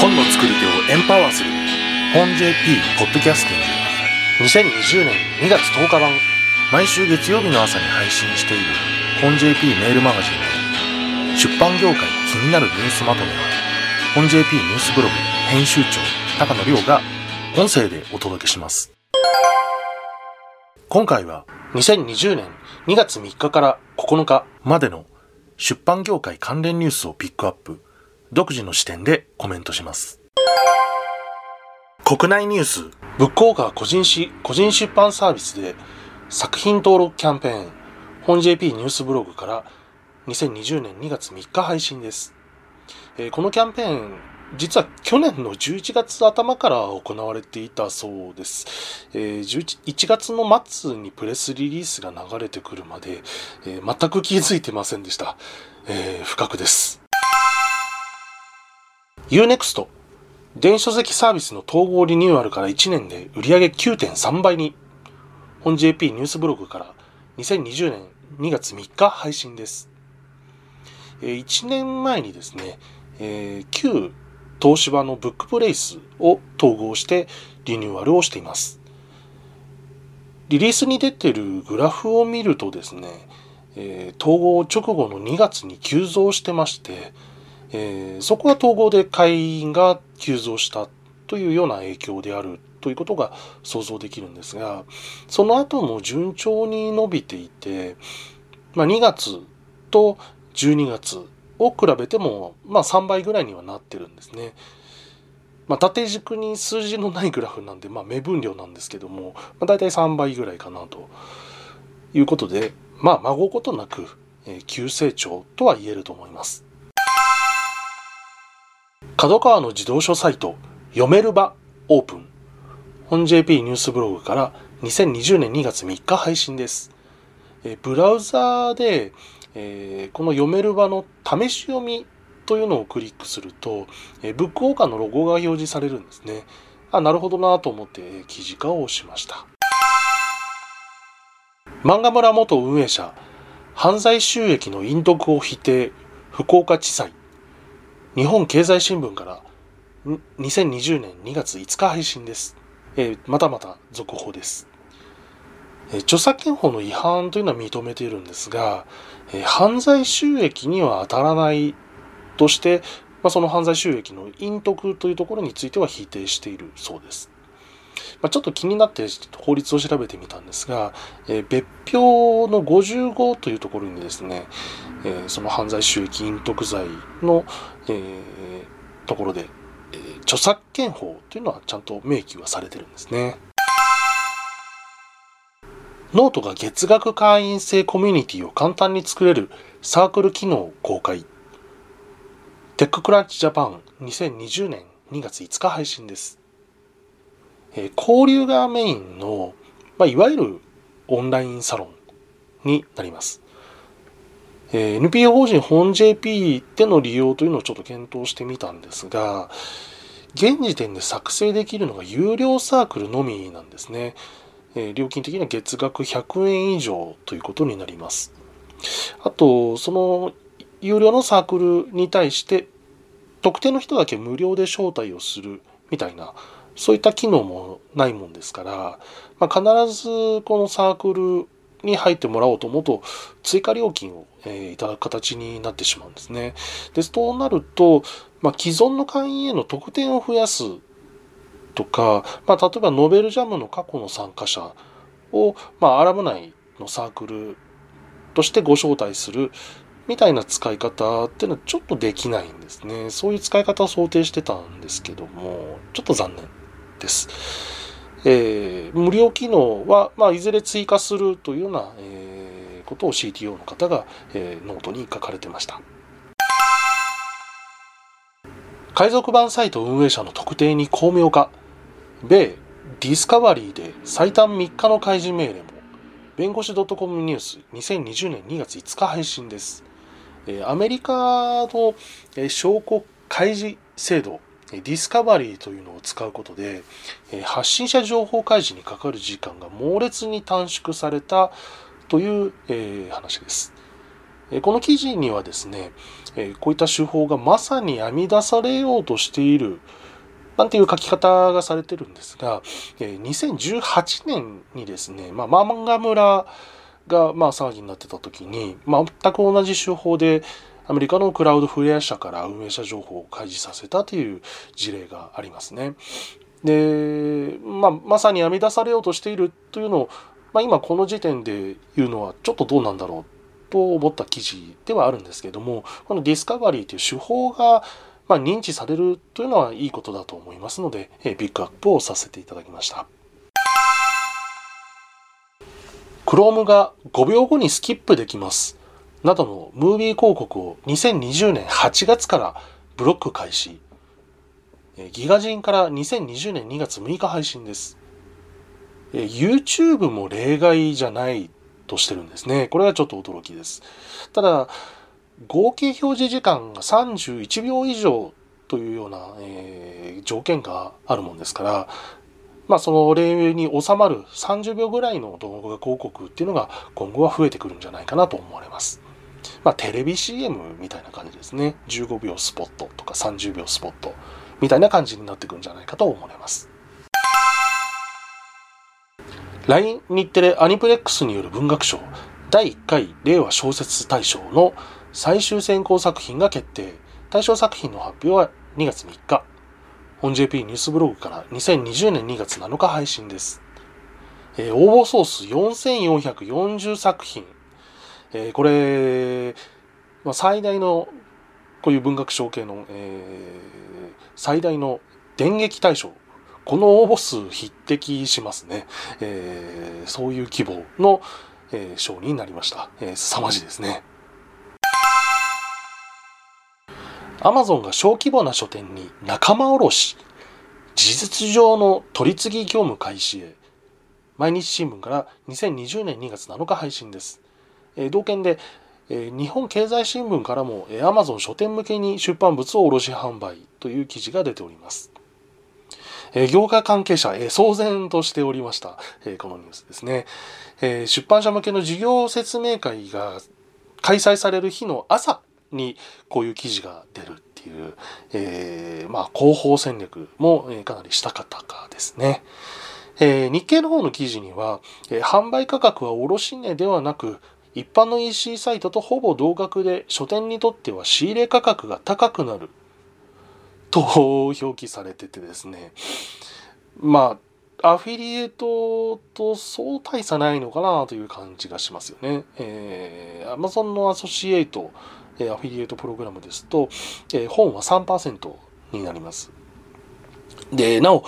本の作り手をエンパワーする。本 JP ポッドキャスティング。2020年2月10日版。毎週月曜日の朝に配信している。本 JP メールマガジンの。出版業界気になるニュースまとめは。本 JP ニュースブログ編集長高野亮が音声でお届けします。今回は2020年2月3日から9日。までの出版業界関連ニュースをピックアップ独自の視点でコメントします国内ニュースブックオーカー個人誌個人出版サービスで作品登録キャンペーン本 JP ニュースブログから2020年2月3日配信です、えー、このキャンペーン実は去年の11月頭から行われていたそうです。えー、1月の末にプレスリリースが流れてくるまで、全く気づいてませんでした。えー、不覚です。Unext 電子書籍サービスの統合リニューアルから1年で売上9.3倍に本 JP ニュースブログから2020年2月3日配信です。1年前にですね、えー、旧東芝のブックプレイスを統合してリニューアルをしています。リリースに出てるグラフを見るとですね、えー、統合直後の2月に急増してまして、えー、そこは統合で会員が急増したというような影響であるということが想像できるんですが、その後も順調に伸びていて、まあ、2月と12月を比べても、まあ、3倍ぐらいにはなってるんですね。まあ、縦軸に数字のないグラフなんで、まあ、目分量なんですけども、まあ、大体3倍ぐらいかなということで、まあ、孫ことなく、えー、急成長とは言えると思います。角川の自動書サイト、読める場オープン。本 JP ニュースブログから2020年2月3日配信です。え、ブラウザーで、えー、この読める場の試し読みというのをクリックすると、え、ブックオーカーのロゴが表示されるんですね。あ、なるほどなと思って記事化をしました。漫画村元運営者、犯罪収益の隠匿を否定、福岡地裁。日本経済新聞から2020年2月5日配信です。えー、またまた続報です。え著作権法の違反というのは認めているんですが、え犯罪収益には当たらないとして、まあ、その犯罪収益の隠匿というところについては否定しているそうです。まあ、ちょっと気になって法律を調べてみたんですが、えー、別表の55というところにですね、えー、その犯罪収益隠匿罪の、えー、ところで、えー、著作権法というのはちゃんと明記はされてるんですね。ノートが月額会員制コミュニティを簡単に作れるサークル機能公開。 TechCrunch Japan 2020年2月5日配信です。え、交流がメインの、まあ、いわゆるオンラインサロンになります。え、NPO 法人本 JP での利用というのをちょっと検討してみたんですが、現時点で作成できるのが有料サークルのみなんですね。え料金的には月額100円以上ということになります。あと、その有料のサークルに対して特定の人だけ無料で招待をするみたいなそういった機能もないもんですから、まあ、必ずこのサークルに入ってもらおうと思うと追加料金を、え、いただく形になってしまうんですね。でそうなると、まあ、既存の会員への特典を増やすとか、まあ、例えばノベルジャムの過去の参加者を、まあ、アラム内のサークルとしてご招待するみたいな使い方っていうのはちょっとできないんですね。そういう使い方を想定してたんですけども、ちょっと残念です。えー、無料機能は、まあ、いずれ追加するというような、えー、ことを CTO の方が、えー、ノートに書かれてました。海賊版サイト運営者の特定に光明か。米ディスカバリーで最短3日の開示命令も弁護士 .com ニュース2020年2月5日配信ですアメリカの証拠開示制度ディスカバリーというのを使うことで発信者情報開示にかかる時間が猛烈に短縮されたという話です。この記事にはですね、こういった手法がまさに編み出されようとしているなんていう書き方がされてるんですが、2018年にですね、まあ、漫画村がまあ騒ぎになってた時に、まあ、全く同じ手法でアメリカのクラウドフレア社から運営者情報を開示させたという事例がありますね。で、まあ、まさに編み出されようとしているというのを、まあ、今この時点で言うのはちょっとどうなんだろうと思った記事ではあるんですけどもこのディスカバリーという手法がまあ、認知されるというのはいいことだと思いますので、えピックアップをさせていただきました。Chrome が5秒後にスキップできます。などのムービー広告を2020年8月からブロック開始。ギガ人から2020年2月6日配信です。YouTube も例外じゃないとしてるんですね。これはちょっと驚きです。ただ、合計表示時間が31秒以上というような、えー、条件があるもんですから、まあ、その例に収まる30秒ぐらいの動画広告っていうのが今後は増えてくるんじゃないかなと思われます。まあ、テレビ CM みたいな感じですね。15秒スポットとか30秒スポットみたいな感じになってくるんじゃないかと思われます。LINE 日テレアニプレックスによる文学賞第1回令和小説大賞の最終選考作品が決定。対象作品の発表は2月3日。本 JP ニュースブログから2020年2月7日配信です。えー、応募総数4440作品。えー、これ、まあ、最大の、こういう文学賞系の、えー、最大の電撃大賞。この応募数匹敵しますね。えー、そういう規模の、えー、賞になりました。えー、凄まじいですね。アマゾンが小規模な書店に仲間卸し、事実上の取り次ぎ業務開始へ。毎日新聞から2020年2月7日配信です。えー、同件で、えー、日本経済新聞からも、えー、アマゾン書店向けに出版物を卸販売という記事が出ております。えー、業界関係者、えー、騒然としておりました、えー、このニュースですね、えー。出版社向けの事業説明会が開催される日の朝にこういう記事が出るっていう、えー、まあ広報戦略もかなりしたかったかですね。えー、日経の方の記事には、えー、販売価格は卸値ではなく一般の EC サイトとほぼ同額で書店にとっては仕入れ価格が高くなると表記されててですねまあアフィリエイトとそう大差ないのかなという感じがしますよね。えー、Amazon のアソシエイトえアフィリエイトプログラムですと、え本は3%になります。で、なお、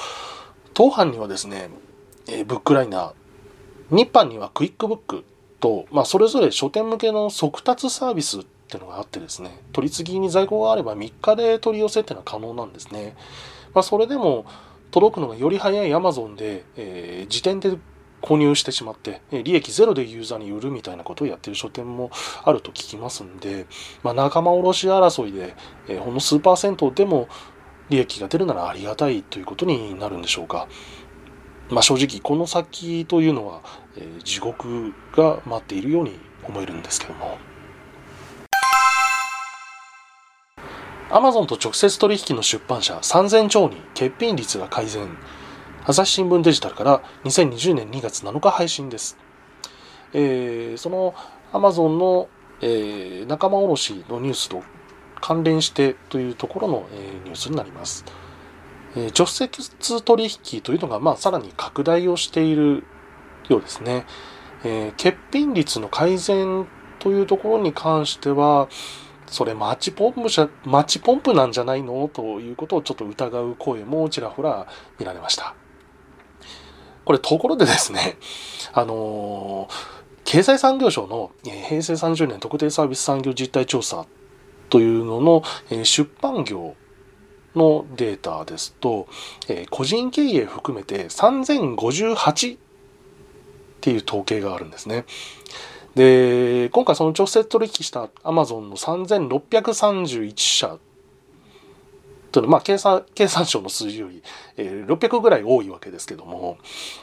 当版にはですね、えブックライナー、日版にはクイックブックと、まあ、それぞれ書店向けの速達サービスっていうのがあってですね、取り次ぎに在庫があれば3日で取り寄せっていうのは可能なんですね。まあ、それでも届くのがより早い Amazon で、えー、時点で購入してしまって、利益ゼロでユーザーに売るみたいなことをやってる書店もあると聞きますんで、まあ、仲間卸争いで、えほんの数パーセントでも利益が出るならありがたいということになるんでしょうか。まあ、正直この先というのは、えー、地獄が待っているように思えるんですけども。アマゾンと直接取引の出版社3000兆に欠品率が改善。朝日新聞デジタルから2020年2月7日配信です。えー、その Amazon の、えー、仲間卸のニュースと関連してというところの、えー、ニュースになります。えー、直接取引というのが、まあ、さらに拡大をしているようですね。えー、欠品率の改善というところに関しては、それマッチポンプじゃ、マッチポンプなんじゃないの？ということをちょっと疑う声もちらほら見られました。これところでですね、あの、経済産業省の平成30年特定サービス産業実態調査というのの出版業のデータですと、個人経営含めて3058っていう統計があるんですね。で、今回その直接取引したアマゾンの3631社というのは、まあ、経産、経産省の数字より、えー、600ぐらい多いわけですけども、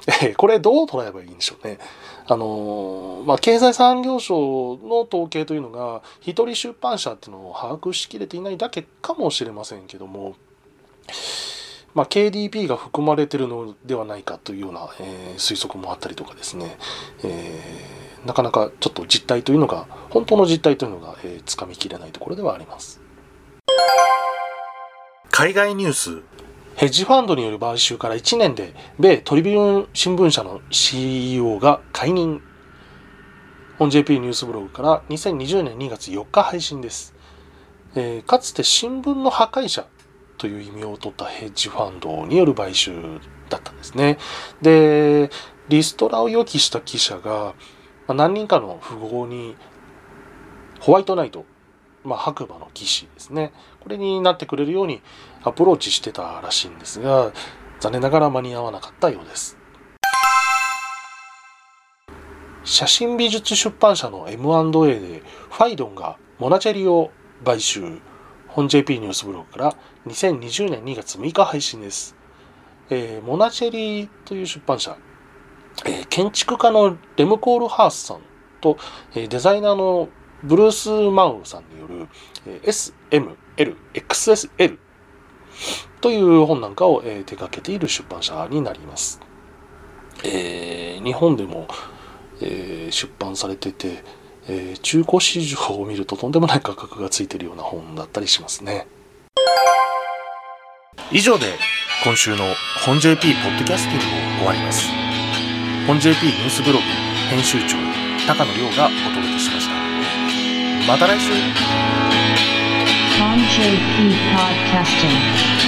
えー、これどう捉えればいいんでしょうね。あのー、まあ、経済産業省の統計というのが、一人出版社っていうのを把握しきれていないだけかもしれませんけども、まあ、KDP が含まれてるのではないかというような、えー、推測もあったりとかですね、えー、なかなかちょっと実態というのが、本当の実態というのが、えー、つかみきれないところではあります。海外ニュース。ヘッジファンドによる買収から1年で米トリビューン新聞社の CEO が解任。本 JP ニュースブログから2020年2月4日配信です、えー、かつて新聞の破壊者という意味を取ったヘッジファンドによる買収だったんですね。でリストラを予期した記者が何人かの富豪にホワイトナイトまあ、白馬の騎士ですね。これになってくれるようにアプローチしてたらしいんですが、残念ながら間に合わなかったようです。写真美術出版社の M&A でファイドンがモナチェリを買収。本 JP ニュースブログから2020年2月6日配信です。えー、モナチェリという出版社、えー、建築家のレムコール・ハースさんと、えー、デザイナーのブルース・マウさんによる SML、XSL という本なんかを手掛けている出版社になります。えー、日本でも、えー、出版されてて、えー、中古市場を見ると とんでもない価格がついているような本だったりしますね。以上で今週の本 JP ポッドキャスティングを終わります。本 JP ニュースブログ編集長高野亮がお届けしました。また来週 JP Podcasting